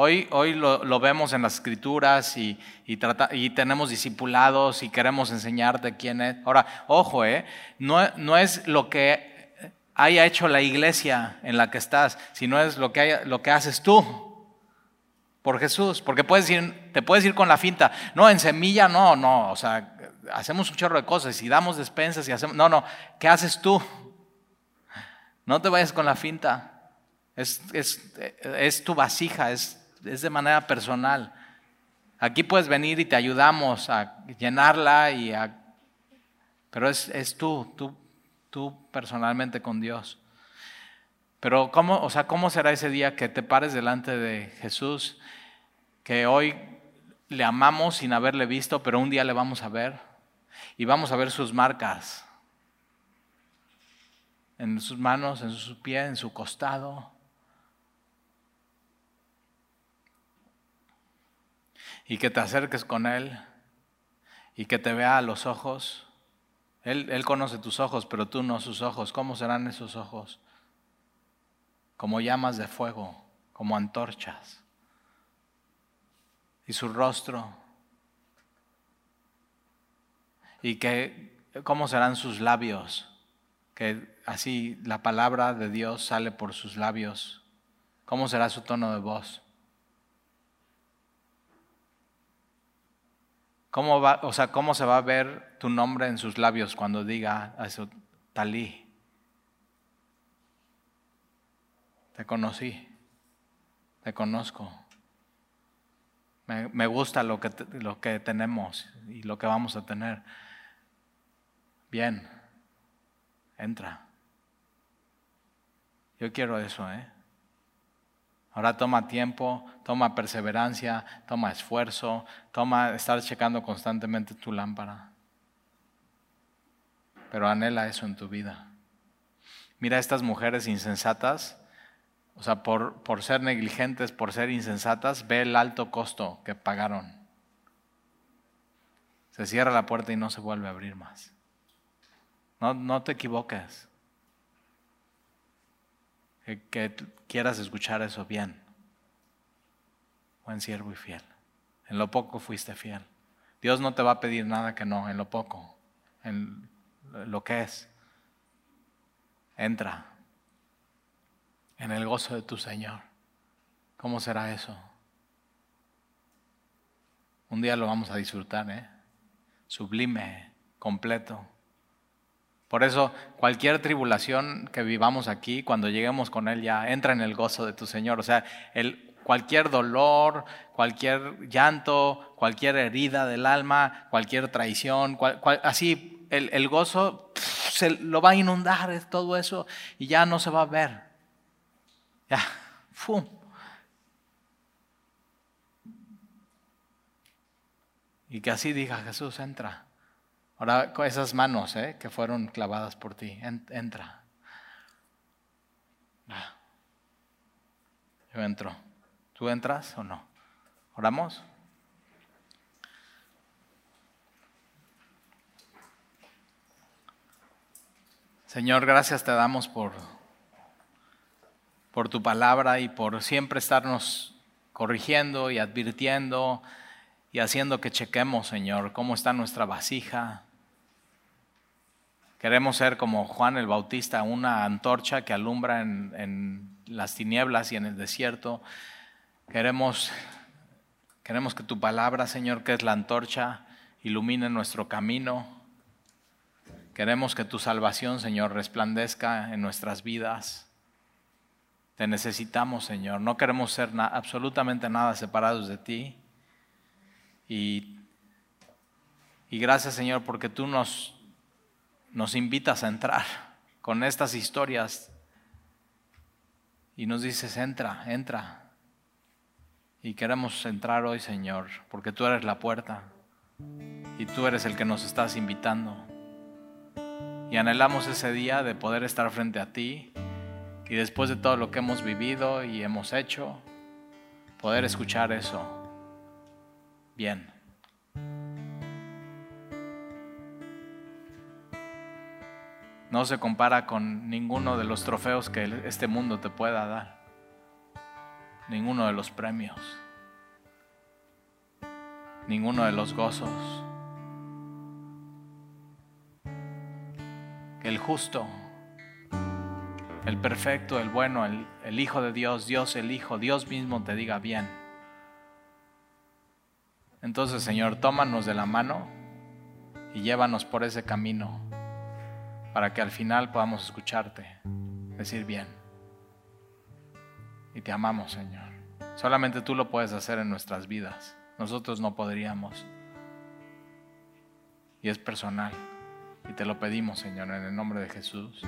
Hoy, hoy lo, vemos en las escrituras y, y, tenemos discipulados y queremos enseñarte quién es. Ahora, ojo, eh, no, no, es lo que haya hecho la iglesia en la que estás, sino es lo que, lo que haces tú. por Jesús, porque puedes ir, te puedes ir con la finta. No, en semilla no, no, o sea, hacemos un chorro de cosas y damos despensas y hacemos... No, no, ¿qué haces tú? No te vayas con la finta. Es, es, tu vasija, es, es de manera personal. Aquí puedes venir y te ayudamos a llenarla y a... Pero es, es tú, tú, tú personalmente con Dios. Pero ¿cómo, o sea, ¿cómo será ese día que te pares delante de Jesús, que hoy le amamos sin haberle visto, pero un día le vamos a ver y vamos a ver sus marcas en sus manos, en su pie, en su costado? Y que te acerques con Él y que te vea a los ojos. Él, él conoce tus ojos, pero tú no sus ojos. ¿Cómo serán esos ojos? como llamas de fuego, como antorchas. Y su rostro. Y que, ¿cómo serán sus labios? Que así la palabra de Dios sale por sus labios. ¿Cómo será su tono de voz? ¿Cómo, va, o sea, ¿Cómo se va a ver tu nombre en sus labios cuando diga eso, talí? Te conocí, te conozco. Me, gusta lo que, lo que tenemos y lo que vamos a tener. Bien, entra. Yo quiero eso, ¿eh? Ahora toma tiempo, toma perseverancia, toma esfuerzo, toma estar checando constantemente tu lámpara. Pero anhela eso en tu vida. Mira estas mujeres insensatas o sea, por, por ser negligentes, por ser insensatas, ve el alto costo que pagaron. Se cierra la puerta y no se vuelve a abrir más. No, no te equivoques. Que, quieras escuchar eso bien. Buen siervo y fiel. En lo poco fuiste fiel. Dios no te va a pedir nada que no, en lo poco, en lo que es. Entra, en el gozo de tu Señor. ¿Cómo será eso? Un día lo vamos a disfrutar, ¿eh? Sublime, completo. Por eso, cualquier tribulación que vivamos aquí, cuando lleguemos con Él ya entra en el gozo de tu Señor. O sea, el, cualquier dolor, cualquier llanto, cualquier herida del alma, cualquier traición, así el, el gozo se lo va a inundar todo eso y ya no se va a ver. Ya, ¡fum! Y que así diga Jesús, entra. Ahora con esas manos ¿eh? que fueron clavadas por ti, entra. Yo entro. ¿Tú entras o no? ¿Oramos? Señor, gracias te damos por por tu palabra y por siempre estarnos corrigiendo y advirtiendo y haciendo que chequemos, Señor, cómo está nuestra vasija. Queremos ser como Juan el Bautista, una antorcha que alumbra en, las tinieblas y en el desierto. Queremos, queremos que tu palabra, Señor, que es la antorcha, ilumine nuestro camino. Queremos que tu salvación, Señor, resplandezca en nuestras vidas. Te necesitamos, Señor. No queremos ser absolutamente nada separados de ti. Y gracias, Señor, porque tú nos, nos invitas a entrar con estas historias. Y nos dices, entra, entra. Y queremos entrar hoy, Señor, porque tú eres la puerta. Y tú eres el que nos estás invitando. Y anhelamos ese día de poder estar frente a ti y después de todo lo que hemos vivido y hemos hecho, poder escuchar eso bien. No se compara con ninguno de los trofeos que este mundo te pueda dar. Ninguno de los premios. Ninguno de los gozos. El justo el perfecto, el bueno, el, Hijo de Dios, Dios el Hijo, Dios mismo te diga bien, Entonces, Señor, tómanos de la mano y llévanos por ese camino para que al final podamos escucharte, decir bien. Y te amamos, Señor. Solamente tú lo puedes hacer en nuestras vidas. Nosotros no podríamos. Y es personal. Y te lo pedimos, Señor, en el nombre de Jesús.